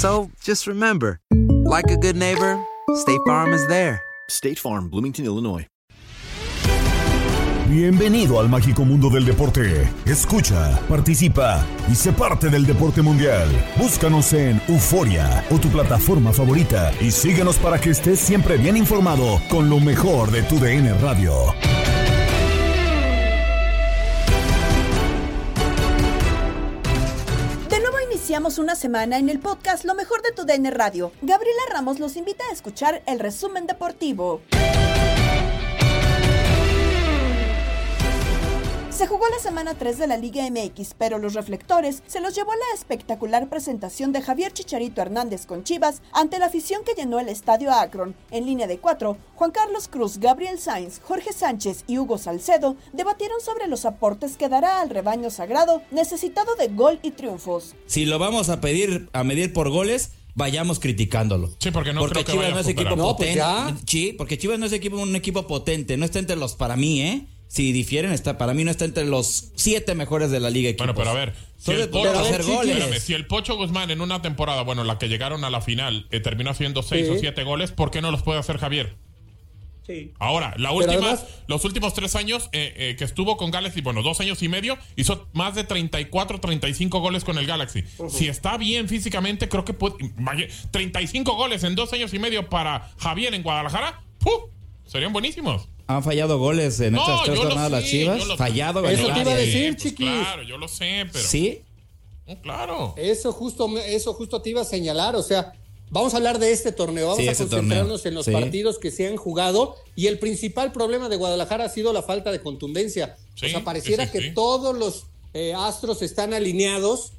So just remember, like a good neighbor, State Farm is there. State Farm, Bloomington, Illinois. Bienvenido al mágico mundo del deporte. Escucha, participa y sé parte del deporte mundial. Búscanos en Euforia o tu plataforma favorita y síguenos para que estés siempre bien informado con lo mejor de tu DN Radio. Iniciamos una semana en el podcast Lo mejor de tu DN Radio. Gabriela Ramos los invita a escuchar el resumen deportivo. Se jugó la semana 3 de la Liga MX, pero los reflectores se los llevó la espectacular presentación de Javier Chicharito Hernández con Chivas ante la afición que llenó el estadio Akron. En línea de cuatro, Juan Carlos Cruz, Gabriel Sainz, Jorge Sánchez y Hugo Salcedo debatieron sobre los aportes que dará al rebaño sagrado necesitado de gol y triunfos. Si lo vamos a pedir a medir por goles, vayamos criticándolo. Sí, porque no creo que Chivas vaya no es equipo No, pues potente. Sí, porque Chivas no es equipo, un equipo potente, no está entre los para mí, ¿eh? Si difieren, está para mí no está entre los siete mejores de la liga. Bueno, pero a ver, si el, Pocho, hacer goles. espérame, si el Pocho Guzmán en una temporada, bueno, la que llegaron a la final, eh, terminó haciendo seis Sí. o siete goles, ¿por qué no los puede hacer Javier? Sí. Ahora, la última, además- los últimos tres años eh, eh, que estuvo con Galaxy, bueno, dos años y medio, hizo más de 34, 35 goles con el Galaxy. Si está bien físicamente, creo que puede. vaya, 35 goles en dos años y medio para Javier en Guadalajara, ¡puf! serían buenísimos. Han fallado goles en No, estas tres jornadas las Chivas. lo- Fallado Eso te iba a decir, Pues claro, yo lo sé, pero. Sí. No, claro. Eso justo, eso justo te iba a señalar, o sea, vamos a hablar de este torneo, vamos Sí, a concentrarnos torneo. en los Sí. partidos que se han jugado y el principal problema de Guadalajara ha sido la falta de contundencia. Sí, o sea, pareciera sí, sí, que sí. todos los eh, astros están alineados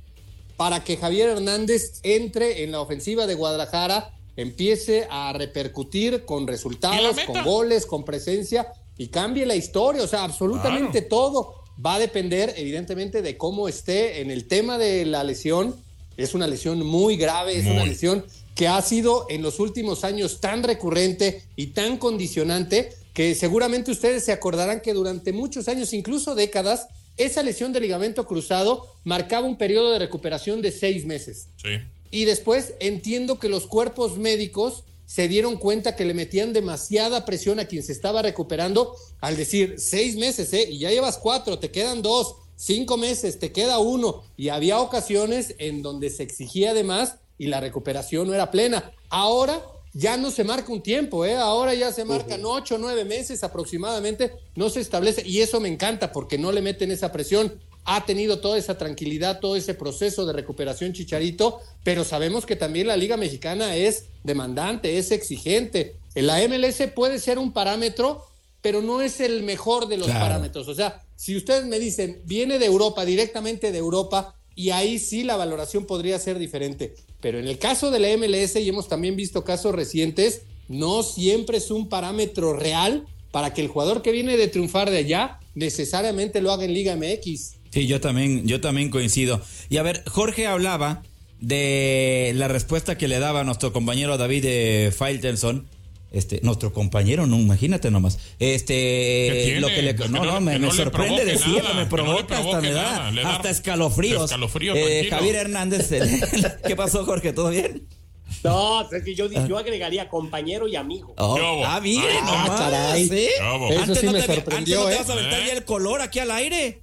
para que Javier Hernández entre en la ofensiva de Guadalajara, empiece a repercutir con ¿Y la resultados, con goles, con presencia y cambie la historia. O sea, absolutamente todo va a depender, evidentemente, de cómo esté en el tema de la lesión. Es una lesión muy grave, es una lesión que ha sido en los últimos años tan recurrente y tan condicionante que seguramente ustedes se acordarán que durante muchos años, incluso décadas, esa lesión de ligamento cruzado marcaba un periodo de recuperación de seis meses. Sí. Y después entiendo que los cuerpos médicos se dieron cuenta que le metían demasiada presión a quien se estaba recuperando al decir seis meses, ¿eh? Y ya llevas cuatro, te quedan dos, cinco meses, te queda uno. Y había ocasiones en donde se exigía de más y la recuperación no era plena. Ahora ya no se marca un tiempo, ¿eh? Ahora ya se marcan ocho, nueve meses aproximadamente, no se establece. Y eso me encanta porque no le meten esa presión ha tenido toda esa tranquilidad, todo ese proceso de recuperación Chicharito, pero sabemos que también la Liga Mexicana es demandante, es exigente La MLS puede ser un parámetro, pero no es el mejor de los Claro. parámetros. O sea, si ustedes me dicen, viene de Europa, directamente de Europa, y ahí sí la valoración podría ser diferente. Pero en el caso de la MLS, y hemos también visto casos recientes, no siempre es un parámetro real para que el jugador que viene de triunfar de allá necesariamente lo haga en Liga MX. Sí, yo también, yo también coincido. Y a ver, Jorge hablaba de la respuesta que le daba nuestro compañero David de Faitelson. Este, nuestro compañero, no, imagínate nomás. Este, lo que le, Que no, no me, no sorprende decirlo, nada, me provoca hasta me da, nada, le da hasta escalofríos. Eh. Javier Hernández, ¿qué pasó, Jorge? ¿Todo bien? No, es que yo, yo agregaría compañero y amigo. Oh, ah, bien, nomás, ah, caray. ¿sí? Eso Antes sí no me te, sorprendió, antes no te ¿eh? vas a aventar ya el color aquí al aire.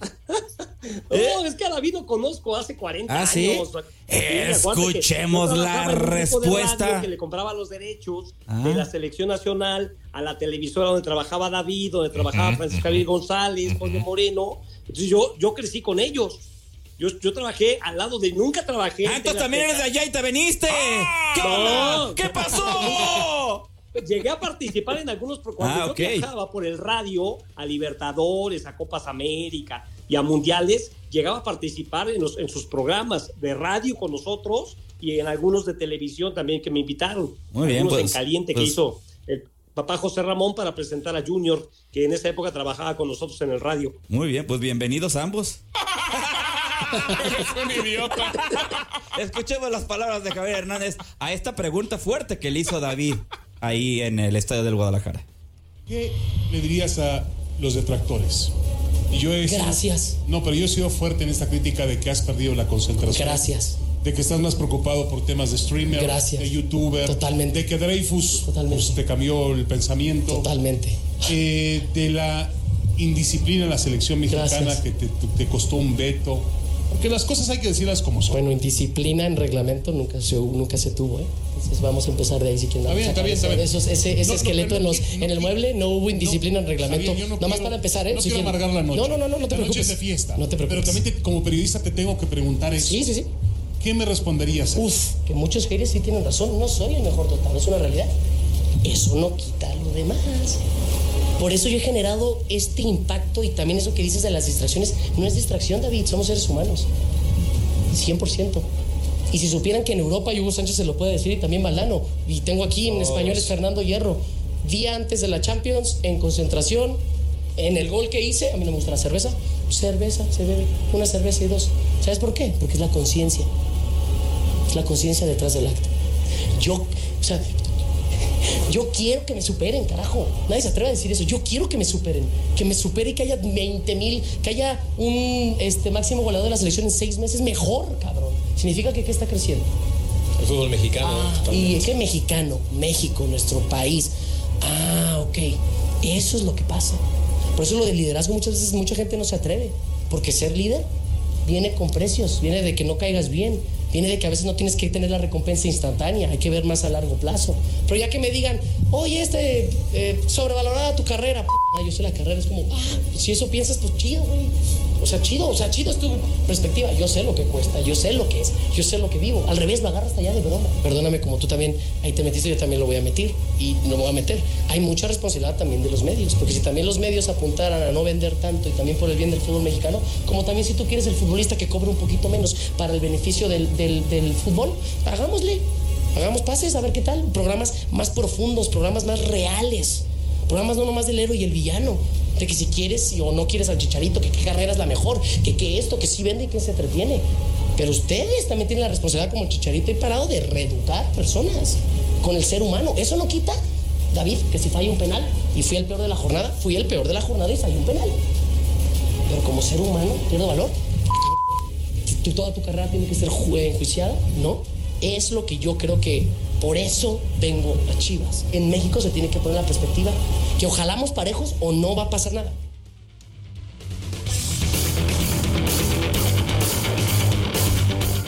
No, es que a David lo conozco hace 40 ¿Ah, años. Escuchemos la respuesta. Que le compraba los derechos Ah. de la selección nacional a la televisora donde trabajaba David, donde trabajaba Francisco Javier González, Jorge Moreno. Entonces yo, yo crecí con ellos. Yo, yo trabajé al lado de. Nunca trabajé. Ah, entonces también eres de allá y te veniste. ¿Qué No. ¿Qué pasó? Llegué a participar en algunos cuando Ah, yo ok. viajaba por el radio a Libertadores, a Copas América y a Mundiales, llegaba a participar en, los- en sus programas de radio con nosotros y en algunos de televisión también que me invitaron. Muy bien, Algunos pues, en caliente que pues- hizo el papá José Ramón para presentar a Junior, que en esa época trabajaba con nosotros en el radio. Muy bien, pues bienvenidos ambos. Eres un idiota. Escuchemos las palabras de Javier Hernández a esta pregunta fuerte que le hizo David ahí en el estadio del Guadalajara. ¿Qué le dirías a los detractores? Y yo he sido- Gracias. no, pero yo he sido fuerte en esta crítica de que has perdido la concentración. Gracias. De que estás más preocupado por temas de streamer, Gracias. de youtuber. Totalmente. De que Dreyfus pues, te cambió el pensamiento. Totalmente. Eh, de la indisciplina en la selección mexicana Gracias. que te, te costó un veto. Porque las cosas hay que decirlas como son. Bueno, indisciplina en reglamento nunca se, nunca se tuvo, ¿eh? Entonces vamos a empezar de ahí si quieren. Está bien, está bien, está bien. Esos- ese ese No, no, esqueleto pero en, los, el mueble no hubo indisciplina en reglamento. No Nada más quiero- para empezar, ¿eh? No Si quiero quieren- amargar la noche. No, no, no, no, no te la noche preocupes. es de fiesta. No te Pero preocupes. también te- como periodista te tengo que preguntar eso. Sí, sí, sí. ¿Qué me responderías? Uf, que muchos haters sí tienen razón. No soy el mejor total, es una realidad. Eso no quita lo demás. Por eso yo he generado este impacto y también eso que dices de las distracciones. No es distracción, David, somos seres humanos. 100%. Y si supieran que en Europa, y Hugo Sánchez se lo puede decir, y también Valdano, y tengo aquí en español es Fernando Hierro, día antes de la Champions, en concentración, en el gol que hice, a mí no me gusta la cerveza, cerveza, se bebe, una cerveza y dos. ¿Sabes por qué? Porque es la conciencia. Es la conciencia detrás del acto. Yo, o sea, yo quiero que me superen, carajo. Nadie se atreve a decir eso. Yo quiero que me superen. Que me supere y que haya 20 mil, que haya un este, máximo goleador de la selección en seis meses. Mejor, cabrón. Significa que ¿qué está creciendo? El fútbol mexicano. Ah, y es que mexicano, México, nuestro país. Ah, ok. Eso es lo que pasa. Por eso lo del liderazgo muchas veces mucha gente no se atreve. Porque ser líder viene con precios, viene de que no caigas bien, viene de que a veces no tienes que tener la recompensa instantánea, hay que ver más a largo plazo. Pero ya que me digan, oye, este, eh, sobrevalorada tu carrera, yo sé la carrera, es como, ah, si eso piensas, pues chido, güey. O sea, chido, o sea, chido es tu perspectiva. Yo sé lo que cuesta, yo sé lo que es, yo sé lo que vivo. Al revés, lo agarras allá de broma. Perdóname, como tú también ahí te metiste, yo también lo voy a meter y no me voy a meter. Hay mucha responsabilidad también de los medios, porque si también los medios apuntaran a no vender tanto y también por el bien del fútbol mexicano, como también si tú quieres el futbolista que cobre un poquito menos para el beneficio del, del, del fútbol, hagámosle. Hagamos pases, a ver qué tal. Programas más profundos, programas más reales. Programas no nomás del héroe y el villano. Que si quieres o no quieres al chicharito, que qué carrera es la mejor, que qué esto, que sí vende y que se entretiene. Pero ustedes también tienen la responsabilidad como chicharito y parado de reeducar personas con el ser humano. Eso no quita, David, que si falla un penal y fui el peor de la jornada, fui el peor de la jornada y fallé un penal. Pero como ser humano, pierdo valor. ¿Tú, toda tu carrera tiene que ser ju- enjuiciada, ¿no? Es lo que yo creo que por eso vengo a Chivas. En México se tiene que poner la perspectiva que ojalamos parejos o no va a pasar nada.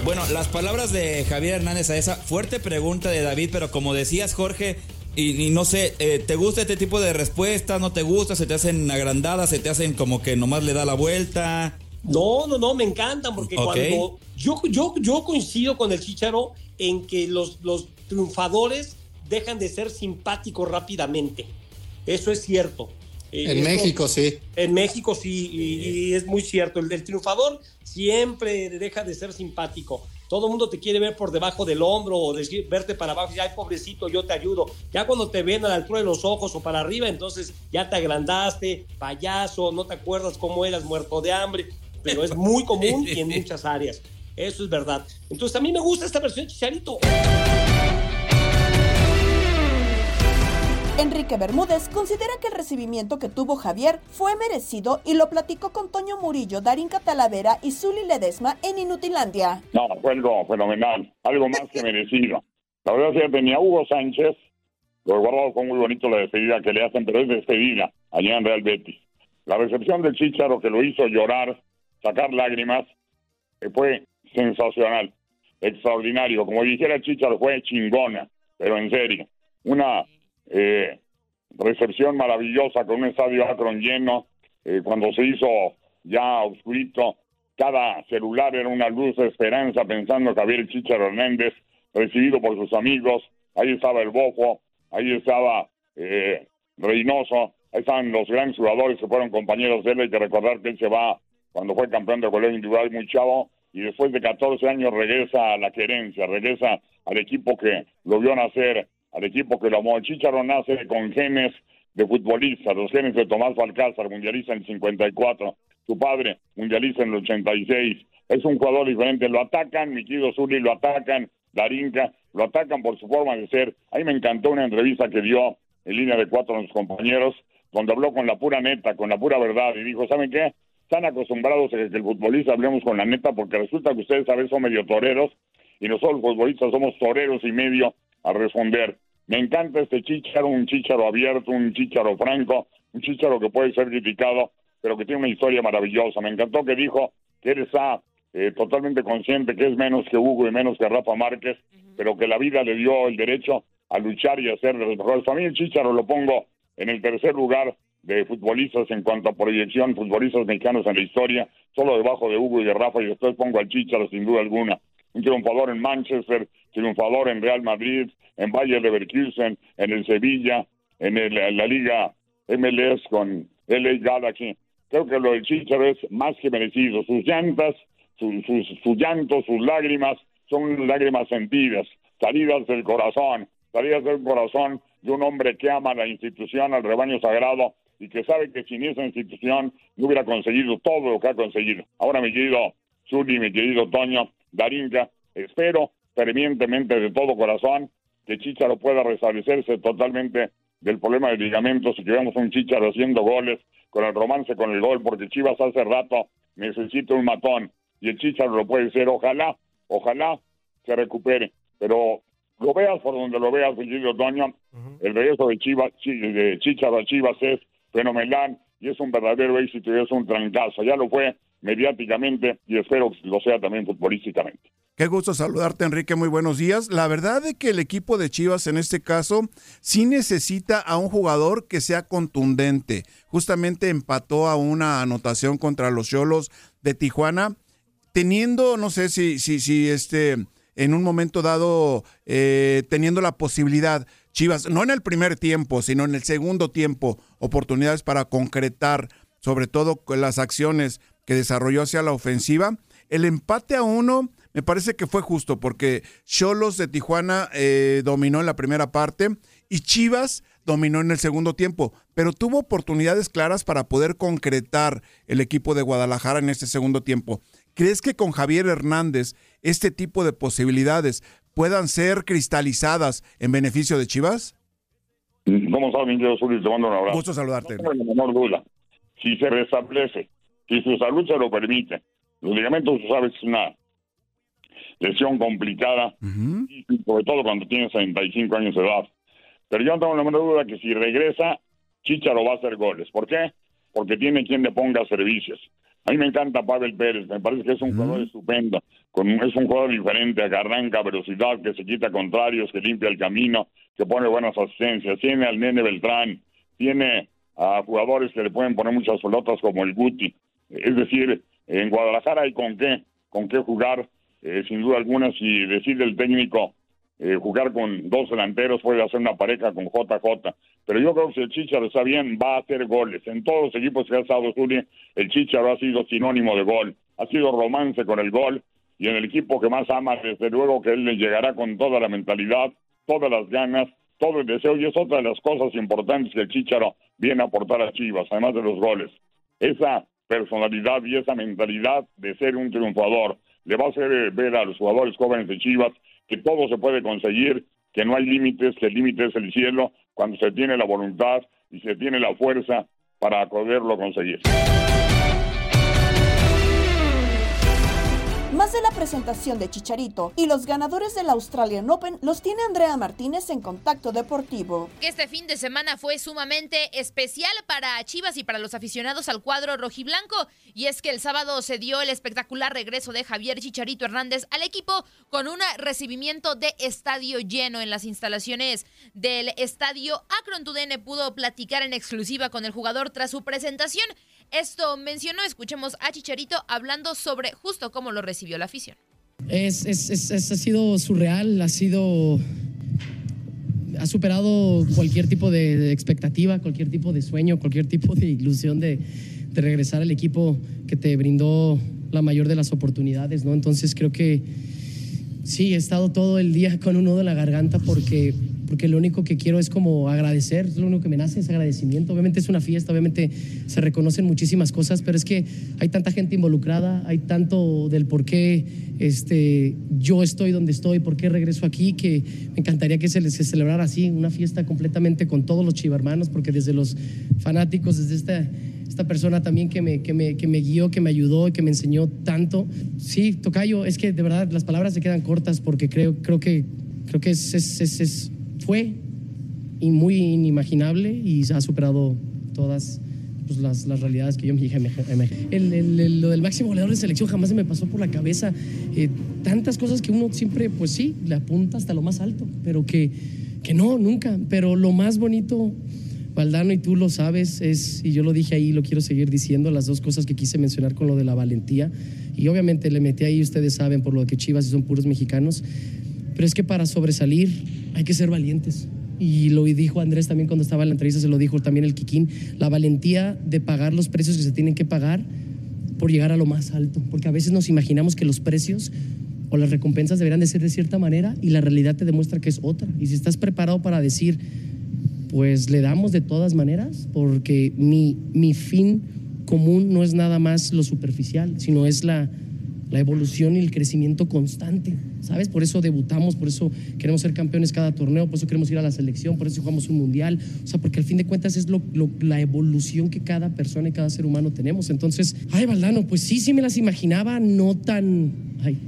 Bueno, las palabras de Javier Hernández a esa fuerte pregunta de David, pero como decías, Jorge, y, y no sé, eh, ¿te gusta este tipo de respuestas? ¿No te gusta? ¿Se te hacen agrandadas? ¿Se te hacen como que nomás le da la vuelta? No, no, no, me encantan porque cuando yo, yo, yo coincido con el Chicharo en que los, los triunfadores dejan de ser simpáticos rápidamente. Eso es cierto. Eh, En esto- México, sí. En México sí, y, y es muy cierto. El, el triunfador siempre deja de ser simpático. Todo el mundo te quiere ver por debajo del hombro o decir, verte para abajo y ay, pobrecito, yo te ayudo. Ya cuando te ven a la altura de los ojos o para arriba, entonces ya te agrandaste, payaso, no te acuerdas cómo eras muerto de hambre, pero es muy común y en muchas áreas. Eso es verdad. Entonces a mí me gusta esta versión de Chicharito. Enrique Bermúdez considera que el recibimiento que tuvo Javier fue merecido y lo platicó con Toño Murillo, Darín Catalavera y Zuli Ledesma en Inutilandia. No, fue algo fenomenal, algo más que merecido. La verdad es que tenía Hugo Sánchez, lo he guardado fue muy bonito la despedida que le hacen, pero es despedida allá en Real Betis. La recepción del Chicharo que lo hizo llorar, sacar lágrimas, que fue sensacional, extraordinario. Como dijera el Chicharo, fue chingona, pero en serio. Una eh, recepción maravillosa con un estadio Akron lleno, eh, cuando se hizo ya oscurito, cada celular era una luz de esperanza pensando Javier Chicharo Hernández, recibido por sus amigos, ahí estaba el Bofo, ahí estaba eh, Reynoso, ahí estaban los grandes jugadores que fueron compañeros de él, hay que recordar que él se va cuando fue campeón de colegio individual muy chavo, y después de 14 años regresa a la querencia, regresa al equipo que lo vio nacer, al equipo que lo amó. El Chicharo nace con genes de futbolista, los genes de Tomás Balcázar, mundialista en el 54, su padre, mundialista en el 86. Es un jugador diferente, lo atacan, mi querido Zuli, lo atacan, Darinka, lo atacan por su forma de ser. A mí me encantó una entrevista que dio en línea de cuatro a los compañeros, donde habló con la pura neta, con la pura verdad, y dijo, ¿saben qué? Están acostumbrados a que el futbolista hablemos con la neta, porque resulta que ustedes a veces son medio toreros, y nosotros los futbolistas somos toreros y medio a responder. Me encanta este chícharo, un chícharo abierto, un chícharo franco, un chícharo que puede ser criticado, pero que tiene una historia maravillosa. Me encantó que dijo que él está eh, totalmente consciente que es menos que Hugo y menos que Rafa Márquez, pero que la vida le dio el derecho a luchar y a ser de los mejores. A mí el Chícharo lo pongo en el tercer lugar de futbolistas en cuanto a proyección, futbolistas mexicanos en la historia, solo debajo de Hugo y de Rafa, y después pongo al Chícharo sin duda alguna. Un triunfador en Manchester, triunfador en Real Madrid, en Bayer Leverkusen, en el Sevilla, en, el- en la Liga MLS con LA Galaxy. Creo que lo del Chícharo es más que merecido. Sus llantas, su, sus, su llanto, sus lágrimas son lágrimas sentidas, salidas del corazón, salidas del corazón de un hombre que ama la institución, al rebaño sagrado y que sabe que sin esa institución no hubiera conseguido todo lo que ha conseguido. Ahora, mi querido Zuli, mi querido Toño, Darinka, espero fervientemente de todo corazón que Chicharo pueda restablecerse totalmente del problema de ligamentos y que veamos un Chicharo haciendo goles con el romance con el gol, porque Chivas hace rato necesita un matón y el Chicharo lo puede ser. Ojalá, ojalá se recupere, pero lo veas por donde lo veas, mi querido Toño, el regreso de Chivas, Chi- de Chicharo a Chivas es fenomenal y es un verdadero éxito y es un trancazo. Ya lo fue mediáticamente y espero que lo sea también futbolísticamente. Qué gusto saludarte, Enrique. Muy buenos días. La verdad es que el equipo de Chivas en este caso sí necesita a un jugador que sea contundente. Justamente empató a una anotación contra los Cholos de Tijuana, teniendo, no sé si, si, si este, en un momento dado, eh, teniendo la posibilidad, Chivas, no en el primer tiempo, sino en el segundo tiempo, oportunidades para concretar, sobre todo las acciones que desarrolló hacia la ofensiva. El empate a uno me parece que fue justo porque Cholos de Tijuana eh, dominó en la primera parte y Chivas dominó en el segundo tiempo, pero tuvo oportunidades claras para poder concretar el equipo de Guadalajara en este segundo tiempo. ¿Crees que con Javier Hernández este tipo de posibilidades puedan ser cristalizadas en beneficio de Chivas? ¿Cómo estás, mi querido Zuli? Te mando un abrazo. Gusto saludarte. No tengo la menor duda. Si se restablece, si su salud se lo permite, los ligamentos, tú sabes, es una lesión complicada, y sobre todo cuando tiene 65 años de edad. Pero yo no tengo la menor duda que si regresa, Chicharo va a hacer goles. ¿Por qué? Porque tiene quien le ponga servicios. A mí me encanta Pavel Pérez, me parece que es un jugador estupendo, con, es un jugador diferente, que arranca velocidad, que se quita contrarios, que limpia el camino, que pone buenas asistencias, tiene al nene Beltrán, tiene a jugadores que le pueden poner muchas pelotas como el Guti. Es decir, en Guadalajara hay con qué, con qué jugar, eh, sin duda alguna, si decide el técnico eh, jugar con dos delanteros, puede hacer una pareja con JJ. Pero yo creo que el Chicharo está bien, va a hacer goles. En todos los equipos que ha estado Zuli, el Chicharo ha sido sinónimo de gol. Ha sido romance con el gol. Y en el equipo que más ama, desde luego que él le llegará con toda la mentalidad, todas las ganas, todo el deseo. Y es otra de las cosas importantes que el Chicharo viene a aportar a Chivas, además de los goles. Esa personalidad y esa mentalidad de ser un triunfador le va a hacer eh, ver a los jugadores jóvenes de Chivas que todo se puede conseguir, que no hay límites, que el límite es el cielo cuando se tiene la voluntad y se tiene la fuerza para poderlo conseguir. De la presentación de Chicharito y los ganadores del Australian Open los tiene Andrea Martínez en Contacto Deportivo. Este fin de semana fue sumamente especial para Chivas y para los aficionados al cuadro rojiblanco y es que el sábado se dio el espectacular regreso de Javier Chicharito Hernández al equipo con un recibimiento de estadio lleno en las instalaciones del estadio. Akron Tudene pudo platicar en exclusiva con el jugador tras su presentación esto mencionó, escuchemos a Chicharito hablando sobre justo cómo lo recibió la afición. Es, ha sido surreal, ha sido ha superado cualquier tipo de, expectativa, cualquier tipo de sueño, cualquier tipo de ilusión de, de, regresar al equipo que te brindó la mayor de las oportunidades, ¿no? Entonces creo que sí, he estado todo el día con un nudo en la garganta porque porque lo único que quiero es como agradecer, lo único que me nace es agradecimiento. Obviamente es una fiesta, obviamente se reconocen muchísimas cosas, pero es que hay tanta gente involucrada, hay tanto del por qué este, yo estoy donde estoy, por qué regreso aquí, que me encantaría que se, les, celebrara así, una fiesta completamente con todos los chivarmanos, porque desde los fanáticos, desde esta esta persona también que me, que, me, que me guió, que me ayudó y que me enseñó tanto. Sí, Tocayo, es que de verdad las palabras se quedan cortas porque creo, creo que, creo que es, es, es, fue muy inimaginable y ha superado todas pues, las, las, realidades que yo me dije. El, lo del máximo goleador de selección jamás se me pasó por la cabeza. Eh, tantas cosas que uno siempre, pues sí, le apunta hasta lo más alto, pero que, que no, nunca. Pero lo más bonito, Valdano, y tú lo sabes, es, y yo lo dije ahí, lo quiero seguir diciendo, las dos cosas que quise mencionar con lo de la valentía. Y obviamente le metí ahí, ustedes saben, por lo que Chivas son puros mexicanos. Pero es que para sobresalir hay que ser valientes. Y lo dijo Andrés también cuando estaba en la entrevista, se lo dijo también el Kikín, la valentía de pagar los precios que se tienen que pagar por llegar a lo más alto. Porque a veces nos imaginamos que los precios o las recompensas deberían de ser de cierta manera y la realidad te demuestra que es otra. Y si estás preparado para decir, pues le damos de todas maneras, porque mi, mi fin común no es nada más lo superficial, sino es la, la evolución y el crecimiento constante, ¿sabes? Por eso debutamos, por eso queremos ser campeones cada torneo, por eso queremos ir a la selección, por eso jugamos un mundial, o sea, porque al fin de cuentas es la evolución que cada persona y cada ser humano tenemos. Entonces, ay, Valdano, pues sí, sí me las imaginaba, no tan,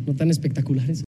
no tan espectaculares.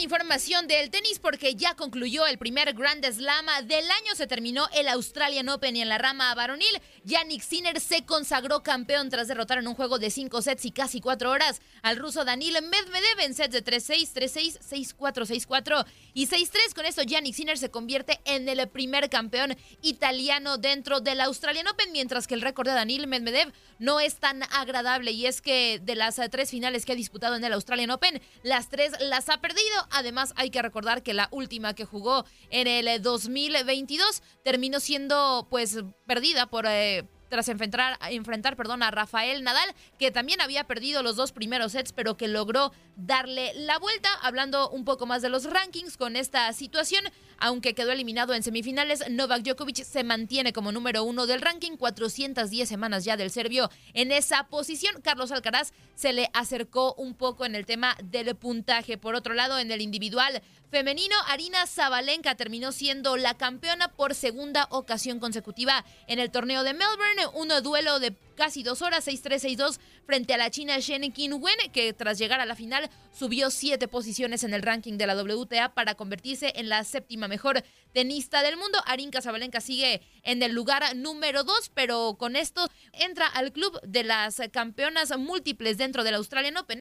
Información del tenis porque ya concluyó el primer Grand Slam del año. Se terminó el Australian Open y en la rama varonil, Yannick Sinner se consagró campeón tras derrotar en un juego de 5 sets y casi 4 horas al ruso Danil Medvedev en sets de 3-6, 3-6, 6-4, 6-4 y 6-3. Con esto, Yannick Sinner se convierte en el primer campeón italiano dentro del Australian Open, mientras que el récord de Danil Medvedev no es tan agradable y es que de las tres finales que ha disputado en el Australian Open, las tres las ha perdido. Además, hay que recordar que la última que jugó en el 2022 terminó siendo pues perdida por, eh, tras enfrentar, enfrentar perdón, a Rafael Nadal, que también había perdido los dos primeros sets, pero que logró darle la vuelta. Hablando un poco más de los rankings con esta situación, aunque quedó eliminado en semifinales, Novak Djokovic se mantiene como número uno del ranking, 410 semanas ya del serbio en esa posición. Carlos Alcaraz se le acercó un poco en el tema del puntaje. Por otro lado, en el individual femenino, Arina Zabalenka terminó siendo la campeona por segunda ocasión consecutiva en el torneo de Melbourne, un duelo de casi dos horas, 6-3-6-2 frente a la china Shen Qinwen, que tras llegar a la final subió siete posiciones en el ranking de la WTA para convertirse en la séptima mejor tenista del mundo. Arinka Zabalenka sigue en el lugar número dos, pero con esto entra al club de las campeonas múltiples dentro del Australian Open.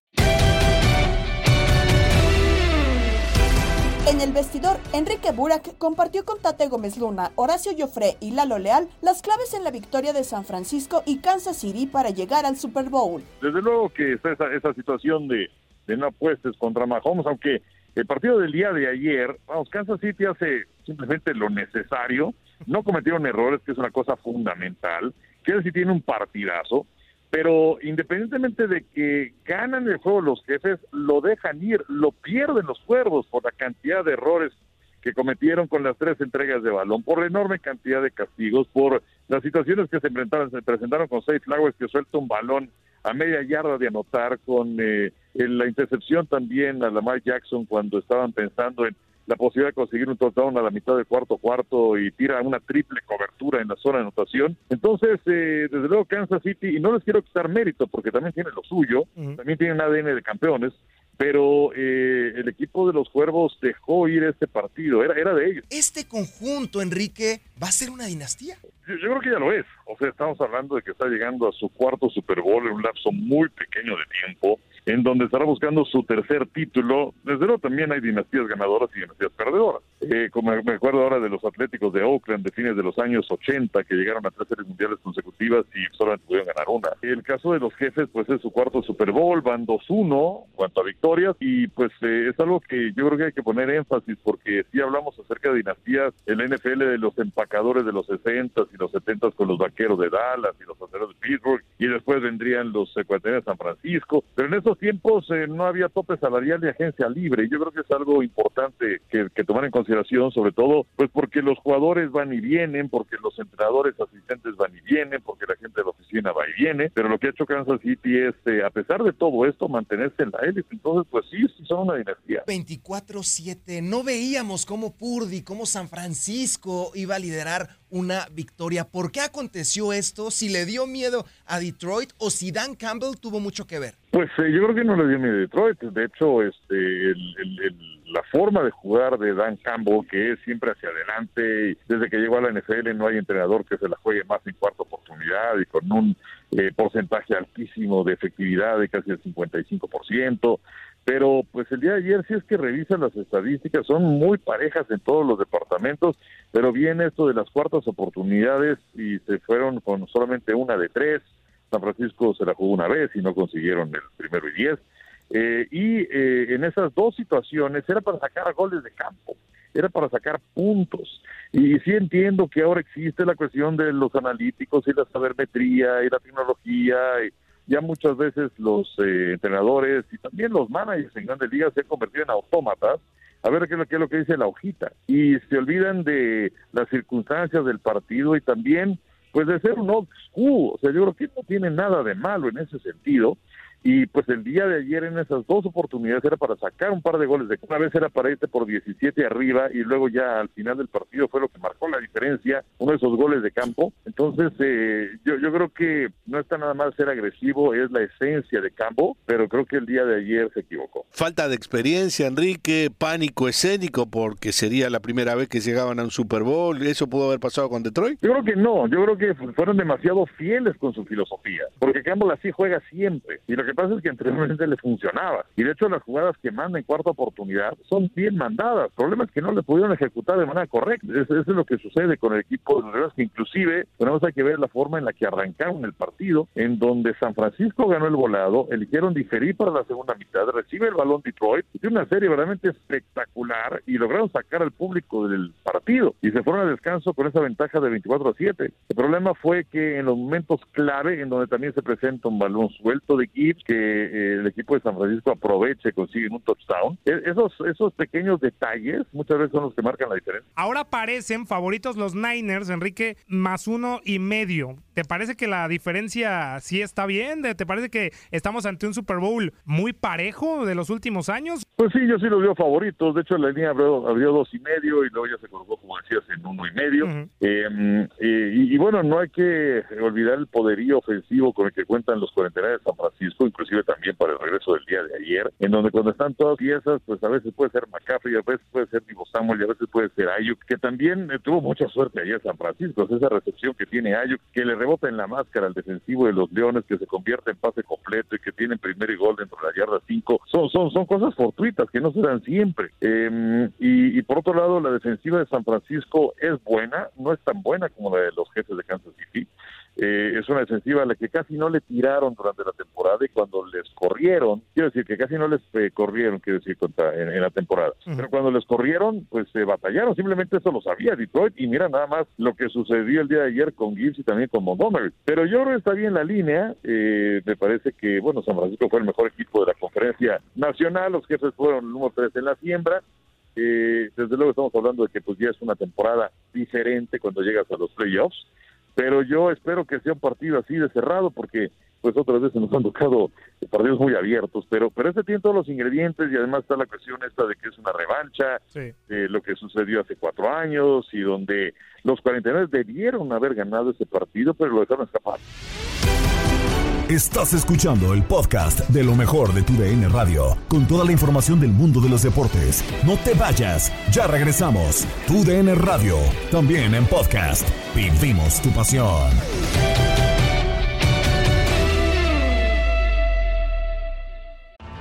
En el vestidor, Enrique Burak compartió con Tate Gómez Luna, Horacio Joffre y Lalo Leal las claves en la victoria de San Francisco y Kansas City para llegar al Super Bowl. Desde luego que está esa, esa situación de, de no apuestes contra Mahomes, aunque el partido del día de ayer, vamos, Kansas City hace simplemente lo necesario, no cometieron errores, que es una cosa fundamental, Kansas City tiene un partidazo, pero independientemente de que ganan el juego los jefes, lo dejan ir, lo pierden los cuervos por la cantidad de errores que cometieron con las tres entregas de balón, por la enorme cantidad de castigos, por las situaciones que se enfrentaron, se presentaron con seis Flowers que suelta un balón a media yarda de anotar, con eh, la intercepción también a Lamar Jackson cuando estaban pensando en la posibilidad de conseguir un touchdown a la mitad del cuarto cuarto y tira una triple cobertura en la zona de anotación. Entonces, eh, desde luego Kansas City, y no les quiero quitar mérito porque también tiene lo suyo, también tiene un ADN de campeones, pero eh, el equipo de los Cuervos dejó ir este partido, era, era de ellos. Este conjunto, Enrique, va a ser una dinastía. Yo, yo, creo que ya lo es. O sea, estamos hablando de que está llegando a su cuarto Super Bowl en un lapso muy pequeño de tiempo en donde estará buscando su tercer título. Desde luego también hay dinastías ganadoras y dinastías perdedoras. Eh, como me acuerdo ahora de los Atléticos de Oakland de fines de los años 80 que llegaron a tres series mundiales consecutivas y solamente pudieron ganar una. El caso de los jefes pues es su cuarto Super Bowl, van 2-1 en cuanto a victorias y pues eh, es algo que yo creo que hay que poner énfasis porque si hablamos acerca de dinastías, el NFL de los empacadores de los 60s y los 70s con los vaqueros de Dallas y los aceros de Pittsburgh y después vendrían los ecuatorianos de San Francisco, pero en tiempos eh, no había tope salarial de agencia libre. Yo creo que es algo importante que, que, tomar en consideración, sobre todo, pues porque los jugadores van y vienen, porque los entrenadores asistentes van y vienen, porque la gente de la oficina va y viene. Pero lo que ha hecho Kansas City es, eh, a pesar de todo esto, mantenerse en la élite. Entonces, pues sí, sí son una dinastía. 24-7. No veíamos cómo Purdy, cómo San Francisco iba a liderar una victoria. ¿Por qué aconteció esto? Si le dio miedo a Detroit o si Dan Campbell tuvo mucho que ver. Pues eh, yo creo que no le dio miedo a Detroit. De hecho, este, el, el, el, la forma de jugar de Dan Campbell, que es siempre hacia adelante, desde que llegó a la NFL no hay entrenador que se la juegue más en cuarta oportunidad y con un eh, porcentaje altísimo de efectividad de casi el 55%. Pero pues el día de ayer, si es que revisan las estadísticas, son muy parejas en todos los departamentos, pero viene esto de las cuartas oportunidades y se fueron con solamente una de tres. San Francisco se la jugó una vez y no consiguieron el primero y diez. Eh, y eh, en esas dos situaciones era para sacar goles de campo, era para sacar puntos. Y sí entiendo que ahora existe la cuestión de los analíticos y la sabermetría y la tecnología. Ya muchas veces los eh, entrenadores y también los managers en grandes ligas se han convertido en autómatas. A ver qué es, lo, qué es lo que dice la hojita. Y se olvidan de las circunstancias del partido y también pues de ser un old school, o sea yo creo que no tiene nada de malo en ese sentido y pues el día de ayer en esas dos oportunidades era para sacar un par de goles. De una vez era para irte por 17 arriba y luego ya al final del partido fue lo que marcó la diferencia uno de esos goles de campo. Entonces eh, yo, yo creo que no está nada más ser agresivo es la esencia de campo pero creo que el día de ayer se equivocó. Falta de experiencia Enrique pánico escénico porque sería la primera vez que llegaban a un Super Bowl. Eso pudo haber pasado con Detroit yo creo que no yo creo que fueron demasiado fieles con su filosofía porque Campbell así juega siempre y lo que pasa es que anteriormente le funcionaba. Y de hecho las jugadas que manda en cuarta oportunidad son bien mandadas. El problema es que no le pudieron ejecutar de manera correcta. Eso, es lo que sucede con el equipo de los que inclusive tenemos que ver la forma en la que arrancaron el partido, en donde San Francisco ganó el volado, eligieron diferir para la segunda mitad, recibe el balón Detroit, tiene una serie realmente espectacular y lograron sacar al público del partido y se fueron al descanso con esa ventaja de 24 a 7. El problema fue que en los momentos clave, en donde también se presenta un balón suelto de Gibbs, que eh, el equipo de San Francisco aproveche, consiguen un touchdown. E esos, esos pequeños detalles muchas veces son los que marcan la diferencia. Ahora parecen favoritos los Niners, Enrique, más uno y medio. ¿Te parece que la diferencia sí está bien? ¿Te parece que estamos ante un Super Bowl muy parejo de los últimos años? Pues sí, yo sí los veo favoritos. De hecho, la línea abrió, abrió dos y medio y luego ya se colocó, como decías, en uno y medio. Uh -huh. eh, eh, y, y, bueno, no hay que olvidar el poderío ofensivo con el que cuentan los 49 de San Francisco, inclusive también para el regreso del día de ayer, en donde cuando están todas piezas, pues a veces puede ser McCaffrey, a veces puede ser Divo Samuel y a veces puede ser Ayuk, que también eh, tuvo mucha suerte ayer San Francisco, es esa recepción que tiene Ayuk, que le rebota en la máscara al defensivo de los Leones, que se convierte en pase completo y que tiene primer y gol dentro de la yarda 5, son, son, son cosas fortuitas que no se dan siempre. Eh, y, y por otro lado, la defensiva de San Francisco es buena, no es tan buena como la de los jefes de Kansas City. Eh, es una defensiva a la que casi no le tiraron durante la temporada cuando les corrieron, quiero decir que casi no les eh, corrieron, quiero decir, contra, en, en la temporada, pero cuando les corrieron, pues se batallaron, simplemente eso lo sabía Detroit y mira nada más lo que sucedió el día de ayer con Gibbs y también con Montgomery. Pero yo creo que está bien la línea, eh, me parece que, bueno, San Francisco fue el mejor equipo de la conferencia nacional, los jefes fueron el número 3 en la siembra, eh, desde luego estamos hablando de que pues ya es una temporada diferente cuando llegas a los playoffs, pero yo espero que sea un partido así de cerrado porque pues otras veces nos han tocado partidos muy abiertos, pero pero este tiene todos los ingredientes y además está la cuestión esta de que es una revancha, de lo que sucedió hace cuatro años y donde los 49 debieron haber ganado ese partido, pero lo dejaron escapar. Estás escuchando el podcast de lo mejor de tu DN Radio, con toda la información del mundo de los deportes. No te vayas, ya regresamos. Tu DN Radio, también en podcast. Vivimos tu pasión.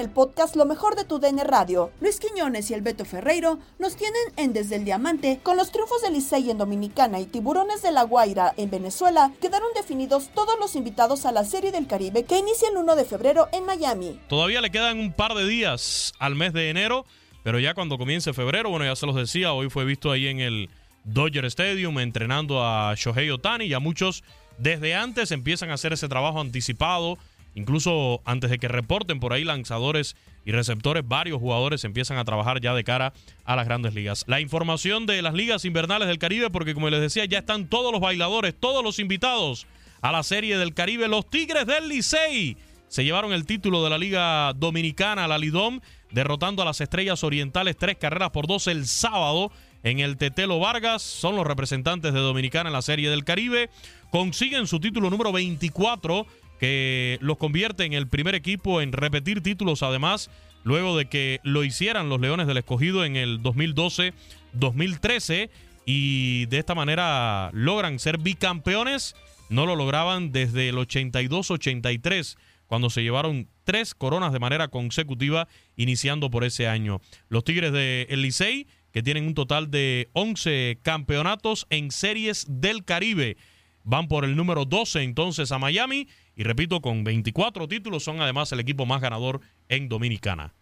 El podcast Lo mejor de tu DN Radio. Luis Quiñones y el Beto Ferreiro nos tienen en Desde el Diamante. Con los triunfos de Licey en Dominicana y Tiburones de la Guaira en Venezuela, quedaron definidos todos los invitados a la Serie del Caribe que inicia el 1 de febrero en Miami. Todavía le quedan un par de días al mes de enero, pero ya cuando comience febrero, bueno, ya se los decía, hoy fue visto ahí en el Dodger Stadium entrenando a Shohei Otani y a muchos desde antes empiezan a hacer ese trabajo anticipado Incluso antes de que reporten por ahí lanzadores y receptores, varios jugadores empiezan a trabajar ya de cara a las grandes ligas. La información de las ligas invernales del Caribe, porque como les decía, ya están todos los bailadores, todos los invitados a la serie del Caribe. Los Tigres del Licey se llevaron el título de la Liga Dominicana, la Lidom, derrotando a las Estrellas Orientales tres carreras por dos el sábado en el Tetelo Vargas. Son los representantes de Dominicana en la serie del Caribe. Consiguen su título número 24 que los convierte en el primer equipo en repetir títulos además, luego de que lo hicieran los Leones del Escogido en el 2012-2013 y de esta manera logran ser bicampeones. No lo lograban desde el 82-83, cuando se llevaron tres coronas de manera consecutiva, iniciando por ese año. Los Tigres de El Licey, que tienen un total de 11 campeonatos en series del Caribe, van por el número 12 entonces a Miami y repito, con 24 títulos son además el equipo más ganador en Dominicana.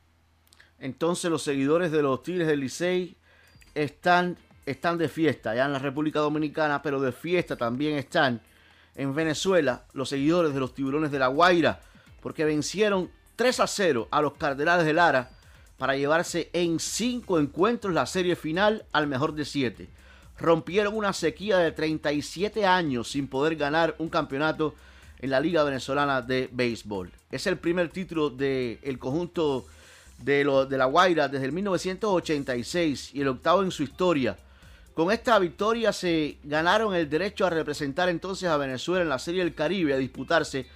Entonces los seguidores de los Tigres del Licey están, están de fiesta ya en la República Dominicana, pero de fiesta también están en Venezuela los seguidores de los Tiburones de la Guaira, porque vencieron 3 a 0 a los Cardenales de Lara para llevarse en 5 encuentros la serie final al mejor de 7. Rompieron una sequía de 37 años sin poder ganar un campeonato en la Liga Venezolana de Béisbol. Es el primer título del conjunto de, lo, de La Guaira desde el 1986 y el octavo en su historia. Con esta victoria se ganaron el derecho a representar entonces a Venezuela en la Serie del Caribe a disputarse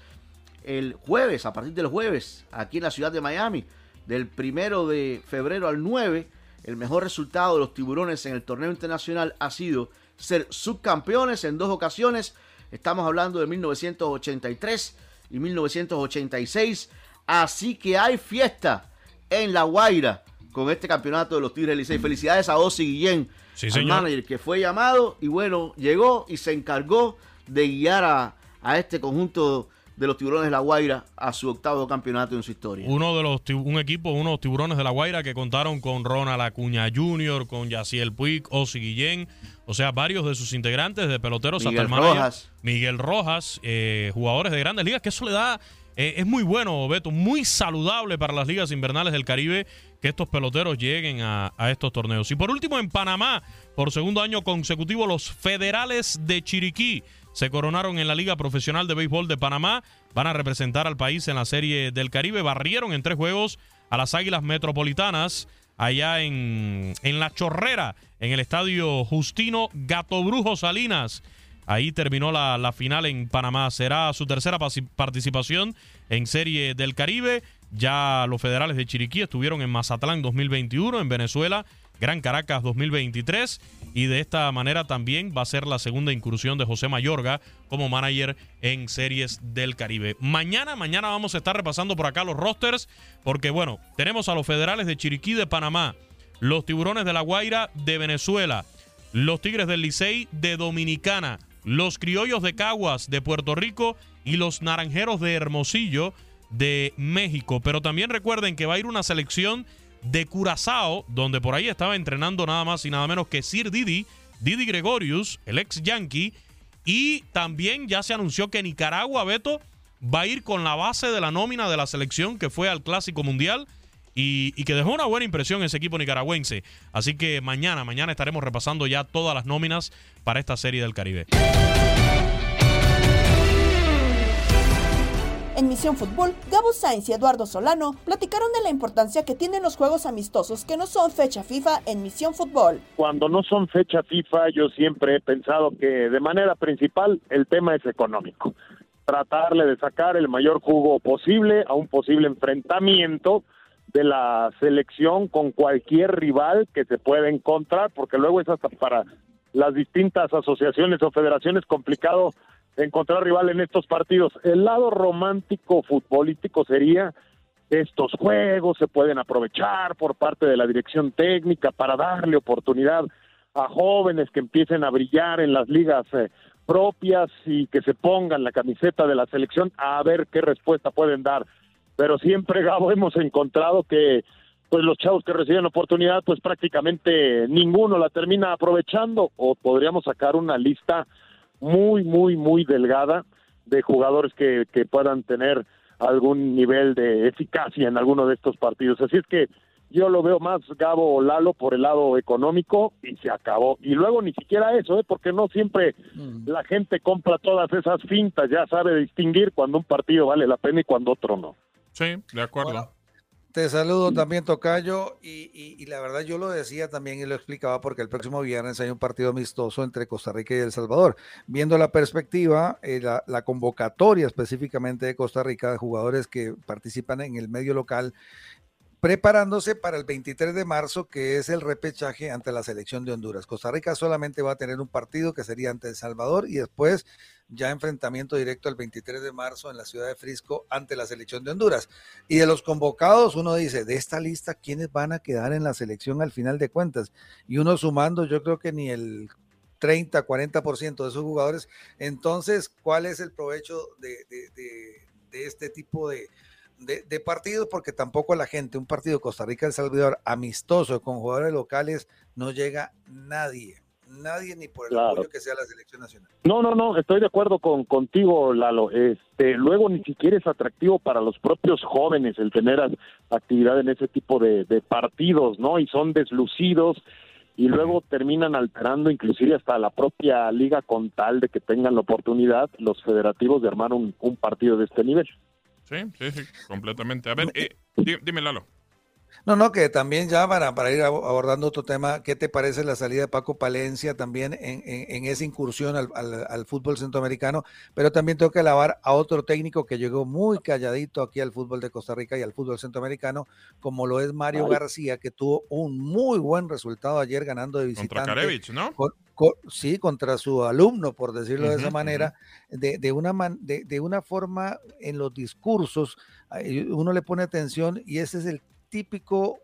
el jueves, a partir del jueves, aquí en la ciudad de Miami, del primero de febrero al 9. El mejor resultado de los tiburones en el torneo internacional ha sido ser subcampeones en dos ocasiones Estamos hablando de 1983 y 1986. Así que hay fiesta en La Guaira con este campeonato de los Tigres Licey. Felicidades a Ozzy Guillén, el manager que fue llamado y bueno, llegó y se encargó de guiar a, a este conjunto de los tiburones de la Guaira a su octavo campeonato en su historia. Uno de los un equipo, unos tiburones de la Guaira que contaron con Ronald Acuña Jr., con Yaciel Puig, Osi Guillén, o sea, varios de sus integrantes de peloteros Miguel hasta el Rojas. Miguel Rojas, eh, jugadores de grandes ligas, que eso le da, eh, es muy bueno, Beto, muy saludable para las ligas invernales del Caribe que estos peloteros lleguen a, a estos torneos. Y por último, en Panamá, por segundo año consecutivo, los federales de Chiriquí se coronaron en la Liga Profesional de Béisbol de Panamá. Van a representar al país en la Serie del Caribe. Barrieron en tres juegos a las Águilas Metropolitanas allá en, en La Chorrera, en el estadio Justino Gato Brujo Salinas. Ahí terminó la, la final en Panamá. Será su tercera participación en Serie del Caribe. Ya los federales de Chiriquí estuvieron en Mazatlán 2021, en Venezuela, Gran Caracas 2023 y de esta manera también va a ser la segunda incursión de José Mayorga como manager en Series del Caribe. Mañana, mañana vamos a estar repasando por acá los rosters porque bueno, tenemos a los federales de Chiriquí de Panamá, los Tiburones de la Guaira de Venezuela, los Tigres del Licey de Dominicana, los Criollos de Caguas de Puerto Rico y los Naranjeros de Hermosillo de México. Pero también recuerden que va a ir una selección de Curazao, donde por ahí estaba entrenando nada más y nada menos que Sir Didi, Didi Gregorius, el ex Yankee, y también ya se anunció que Nicaragua, Beto, va a ir con la base de la nómina de la selección que fue al Clásico Mundial y, y que dejó una buena impresión ese equipo nicaragüense. Así que mañana, mañana estaremos repasando ya todas las nóminas para esta serie del Caribe. En Misión Fútbol, Gabo Sainz y Eduardo Solano platicaron de la importancia que tienen los juegos amistosos que no son fecha FIFA en Misión Fútbol. Cuando no son fecha FIFA, yo siempre he pensado que de manera principal el tema es económico. Tratarle de sacar el mayor jugo posible a un posible enfrentamiento de la selección con cualquier rival que se pueda encontrar, porque luego es hasta para las distintas asociaciones o federaciones complicado encontrar rival en estos partidos. El lado romántico futbolístico sería estos juegos se pueden aprovechar por parte de la dirección técnica para darle oportunidad a jóvenes que empiecen a brillar en las ligas eh, propias y que se pongan la camiseta de la selección a ver qué respuesta pueden dar. Pero siempre, Gabo, hemos encontrado que pues los chavos que reciben oportunidad, pues prácticamente ninguno la termina aprovechando o podríamos sacar una lista muy, muy, muy delgada de jugadores que, que puedan tener algún nivel de eficacia en alguno de estos partidos. Así es que yo lo veo más Gabo o Lalo por el lado económico y se acabó. Y luego ni siquiera eso, ¿eh? porque no siempre la gente compra todas esas fintas, ya sabe distinguir cuando un partido vale la pena y cuando otro no. Sí, de acuerdo. Te saludo también, Tocayo, y, y- y la verdad yo lo decía también y lo explicaba porque el próximo viernes hay un partido amistoso entre Costa Rica y El Salvador. Viendo la perspectiva, eh, la, la convocatoria específicamente de Costa Rica, de jugadores que participan en el medio local, preparándose para el 23 de marzo, que es el repechaje ante la selección de Honduras. Costa Rica solamente va a tener un partido que sería ante El Salvador y después ya enfrentamiento directo el 23 de marzo en la ciudad de Frisco ante la selección de Honduras. Y de los convocados, uno dice, de esta lista, ¿quiénes van a quedar en la selección al final de cuentas? Y uno sumando, yo creo que ni el 30, 40% de esos jugadores. Entonces, ¿cuál es el provecho de, de- de- de este tipo de, de, de partidos? Porque tampoco la gente, un partido Costa Rica-El Salvador amistoso con jugadores locales, no llega nadie. Nadie ni por el Claro. apoyo que sea la selección nacional. No, no, no, estoy de acuerdo con contigo, Lalo. Este, luego ni siquiera es atractivo para los propios jóvenes el tener actividad en ese tipo de, de partidos, ¿no? Y son deslucidos y luego terminan alterando inclusive hasta la propia liga con tal de que tengan la oportunidad los federativos de armar un, un partido de este nivel. Sí, sí, sí, completamente. A ver, eh, di- dime, Lalo. No, no, que también ya para, para ir abo- abordando otro tema, ¿qué te parece la salida de Paco Palencia también en, en- en esa incursión al, al- al fútbol centroamericano? Pero también tengo que alabar a otro técnico que llegó muy calladito aquí al fútbol de Costa Rica y al fútbol centroamericano, como lo es Mario Ay. García, que tuvo un muy buen resultado ayer ganando de visitante. Contra Karevich, ¿no? Con- sí, contra su alumno, por decirlo de esa manera, de, de una man- de, de una forma en los discursos, uno le pone atención y ese es el típico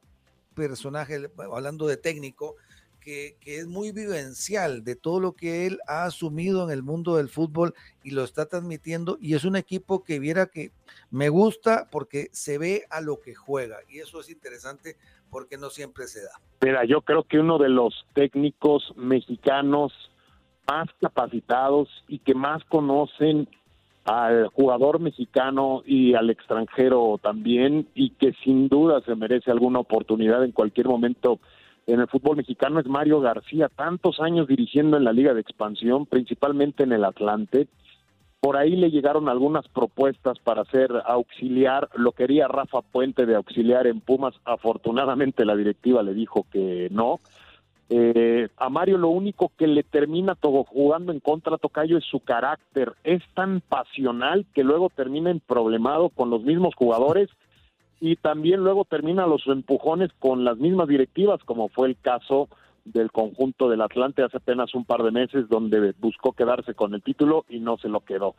personaje, hablando de técnico, que, que es muy vivencial de todo lo que él ha asumido en el mundo del fútbol y lo está transmitiendo y es un equipo que viera que me gusta porque se ve a lo que juega y eso es interesante porque no siempre se da. Mira, yo creo que uno de los técnicos mexicanos más capacitados y que más conocen al jugador mexicano y al extranjero también y que sin duda se merece alguna oportunidad en cualquier momento en el fútbol mexicano es Mario García, tantos años dirigiendo en la Liga de Expansión, principalmente en el Atlante. Por ahí le llegaron algunas propuestas para ser auxiliar, lo quería Rafa Puente de auxiliar en Pumas, afortunadamente la directiva le dijo que no, Eh, a Mario lo único que le termina todo jugando en contra Tocayo es su carácter. Es tan pasional que luego termina problemado con los mismos jugadores y también luego termina los empujones con las mismas directivas, como fue el caso del conjunto del Atlante hace apenas un par de meses, donde buscó quedarse con el título y no se lo quedó.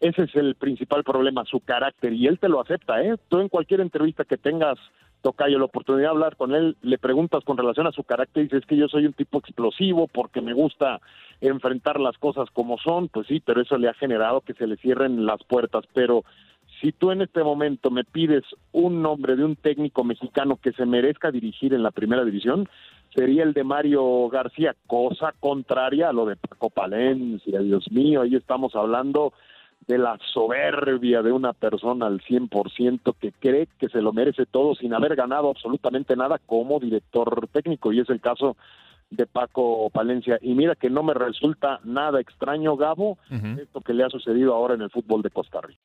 Ese es el principal problema, su carácter, y él te lo acepta, ¿eh? Tú en cualquier entrevista que tengas, Tocayo, la oportunidad de hablar con él, le preguntas con relación a su carácter y dices que yo soy un tipo explosivo porque me gusta enfrentar las cosas como son, pues sí, pero eso le ha generado que se le cierren las puertas, pero si tú en este momento me pides un nombre de un técnico mexicano que se merezca dirigir en la primera división, sería el de Mario García, cosa contraria a lo de Paco Palencia, Dios mío, ahí estamos hablando de la soberbia de una persona al 100% que cree que se lo merece todo sin haber ganado absolutamente nada como director técnico y es el caso de Paco Palencia. Y mira que no me resulta nada extraño, Gabo, esto que le ha sucedido ahora en el fútbol de Costa Rica.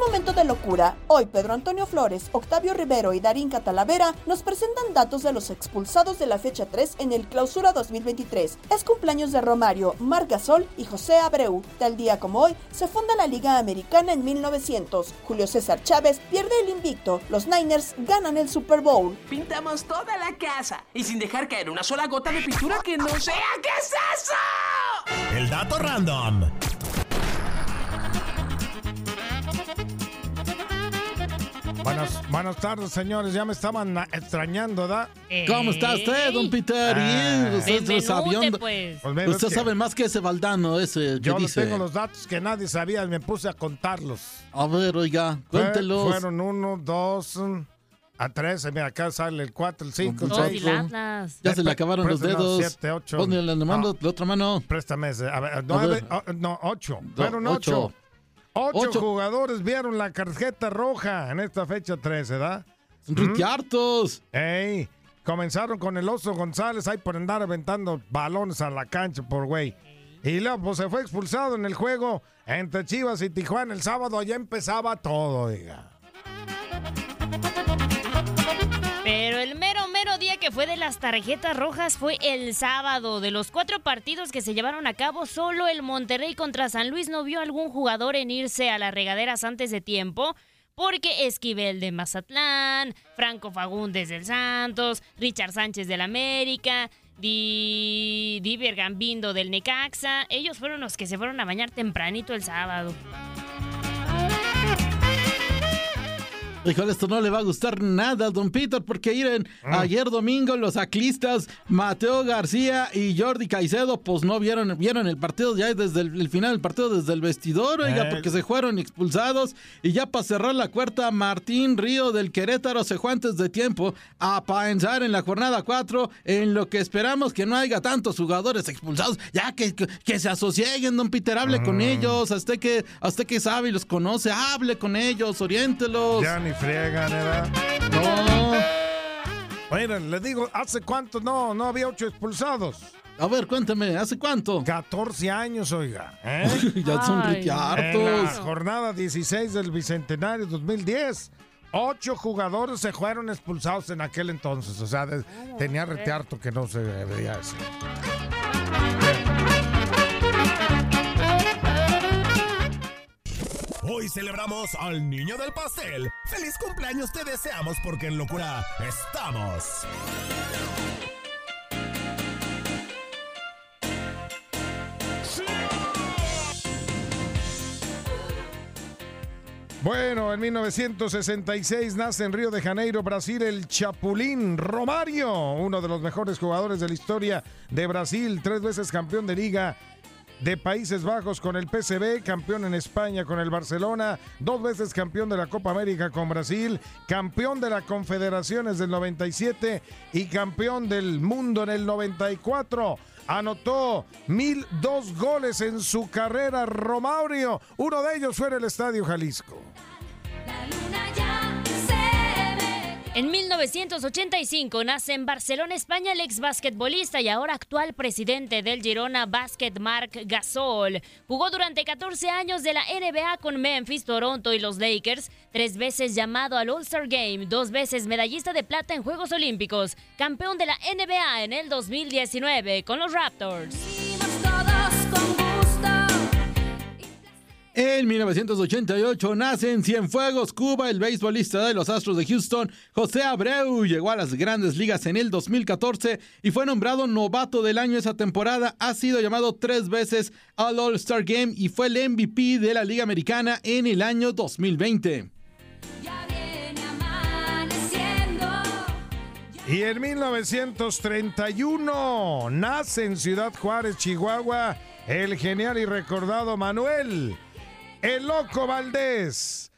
Momento de locura. Hoy Pedro Antonio Flores, Octavio Rivero y Darín Catalavera nos presentan datos de los expulsados de la fecha 3 en el Clausura 2023. Es cumpleaños de Romario, Mar Gasol y José Abreu. Tal día como hoy se funda la Liga Americana en 1900. Julio César Chávez pierde el invicto. Los Niners ganan el Super Bowl. Pintamos toda la casa y sin dejar caer una sola gota de pintura que no sea. ¿Qué es eso? El dato random. Buenas, buenas tardes, señores. Ya me estaban extrañando, ¿da? ¿Cómo está usted, don Peter? Y usted pues. Pues usted sabe más que ese Valdano ese que Yo dice. tengo los datos que nadie sabía y me puse a contarlos. A ver, oiga, Fue- cuéntelos. Fueron uno, dos, mm, a tres. Mira, acá sale el cuatro, el cinco, el Dos seis. y el Atlas. Ya se le acabaron los dedos. Siete, ocho. Ponle la mano, la otra mano. Préstame ese. A ver, nueve, ver. oh, no, ocho. Do- Fueron ocho. Ocho. Jugadores vieron la tarjeta roja en esta fecha 13, ¿verdad? Enrique Hartos. Ey, comenzaron con el Oso González ahí por andar aventando balones a la cancha por güey. Y luego pues, se fue expulsado en el juego entre Chivas y Tijuana el sábado. Ya empezaba todo, diga. Pero el mero, mero día que fue de las tarjetas rojas fue el sábado. De los cuatro partidos que se llevaron a cabo, solo el Monterrey contra San Luis no vio algún jugador en irse a las regaderas antes de tiempo. Porque Esquivel de Mazatlán, Franco Fagundes del Santos, Richard Sánchez del América, Di, Diver Gambindo del Necaxa, ellos fueron los que se fueron a bañar tempranito el sábado. Híjole, esto no le va a gustar nada, don Peter, porque miren, Ah. ayer domingo los aclistas Mateo García y Jordi Caicedo, pues no vieron, vieron el partido ya desde el, el final del partido, desde el vestidor, oiga, Eh. porque se fueron expulsados. Y ya para cerrar la cuarta, Martín Río del Querétaro se fue antes de tiempo a pensar en la jornada 4, en lo que esperamos que no haya tantos jugadores expulsados. Ya que, que, que se asocieguen, don Peter, hable con Mm. ellos, hasta que, hasta que sabe y los conoce, hable con ellos, oriéntelos. Ya ni friegan, ¿verdad? No. Miren, les digo, ¿hace cuánto no, no había ocho expulsados? A ver, cuéntame, ¿hace cuánto? 14 años, oiga. ¿eh? Ya son la jornada 16 del Bicentenario 2010. Ocho jugadores se fueron expulsados en aquel entonces. O sea, de- tenía rete harto que no se veía eso. Hoy celebramos al niño del pastel. ¡Feliz cumpleaños te deseamos porque en locura estamos! Bueno, en 1966 nace en Río de Janeiro, Brasil, el Chapulín Romario, uno de los mejores jugadores de la historia de Brasil, tres veces campeón de liga de Países Bajos con el PSV, campeón en España con el Barcelona, dos veces campeón de la Copa América con Brasil, campeón de la Confederaciones del 97 y campeón del mundo en el 94. Anotó mil dos goles en su carrera Romario. Uno de ellos fue en el Estadio Jalisco. En 1985 nace en Barcelona, España, el ex basquetbolista y ahora actual presidente del Girona Basket, Marc Gasol. Jugó durante 14 años de la NBA con Memphis, Toronto y los Lakers, tres veces llamado al All-Star Game, dos veces medallista de plata en Juegos Olímpicos, campeón de la NBA en el 2019 con los Raptors. En 1988 nace en Cienfuegos, Cuba, el beisbolista de los Astros de Houston, José Abreu. Llegó a las grandes ligas en el 2014 y fue nombrado novato del año esa temporada. Ha sido llamado tres veces al All-Star Game y fue el MVP de la Liga Americana en el año 2020. Y en 1931 nace en Ciudad Juárez, Chihuahua, el genial y recordado Manuel, el Loco Valdés.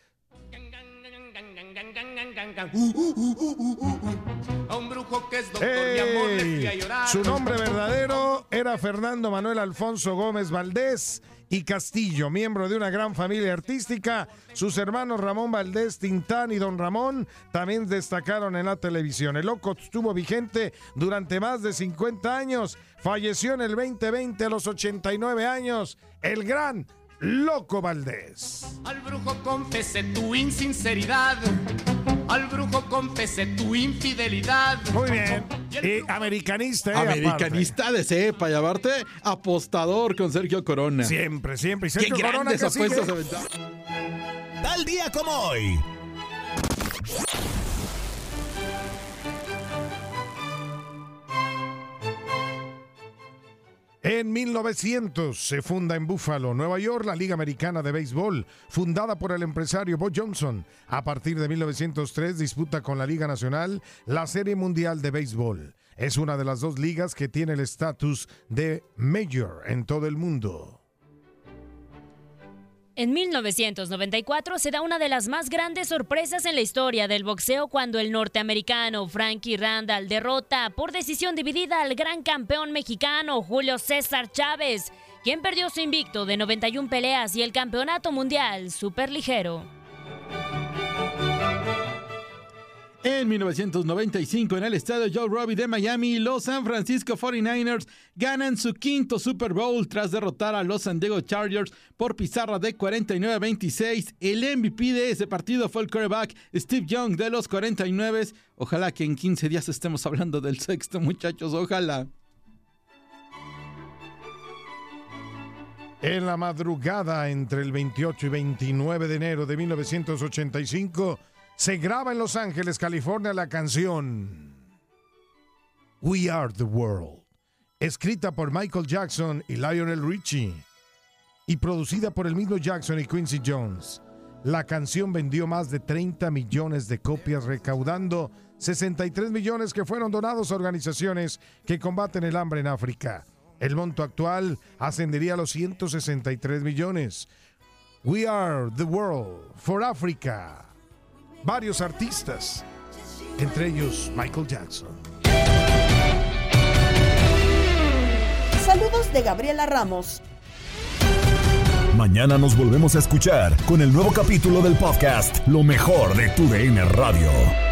A un brujo que es doctor de amor le fui a ¡Ey! llorar. Su nombre verdadero era Fernando Manuel Alfonso Gómez Valdés y Castillo, miembro de una gran familia artística. Sus hermanos Ramón Valdés, Tintán y Don Ramón también destacaron en la televisión. El loco estuvo vigente durante más de 50 años. Falleció en el 2020 a los 89 años. El gran Loco Valdés. Al brujo confesé tu insinceridad. Al brujo confesé tu infidelidad. Muy bien. Y americanista, ¿eh? Americanista de cepa y aparte apostador con Sergio Corona. Siempre, siempre. Y Qué Sergio Corona grandes apuestas. Tal día como hoy. En 1900 se funda en Buffalo, Nueva York, la Liga Americana de Béisbol, fundada por el empresario Bo Johnson. A partir de 1903 disputa con la Liga Nacional la Serie Mundial de Béisbol. Es una de las dos ligas que tiene el estatus de Major en todo el mundo. En 1994 se da una de las más grandes sorpresas en la historia del boxeo cuando el norteamericano Frankie Randall derrota por decisión dividida al gran campeón mexicano Julio César Chávez, quien perdió su invicto de 91 peleas y el campeonato mundial superligero. En 1995, en el estadio Joe Robbie de Miami, los San Francisco 49ers ganan su quinto Super Bowl tras derrotar a los San Diego Chargers por pizarra de 49 a 26. El MVP de ese partido fue el quarterback Steve Young de los 49. Ojalá que en 15 días estemos hablando del sexto, muchachos. Ojalá. En la madrugada entre el 28 y 29 de enero de 1985 se graba en Los Ángeles, California, la canción We Are the World, escrita por Michael Jackson y Lionel Richie y producida por el mismo Jackson y Quincy Jones. La canción vendió más de 30 millones de copias, recaudando 63 millones que fueron donados a organizaciones que combaten el hambre en África. El monto actual ascendería a los 163 millones. We are the world for Africa. Varios artistas, entre ellos Michael Jackson. Saludos de Gabriela Ramos. Mañana nos volvemos a escuchar con el nuevo capítulo del podcast Lo mejor de tu DN Radio.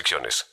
restricciones.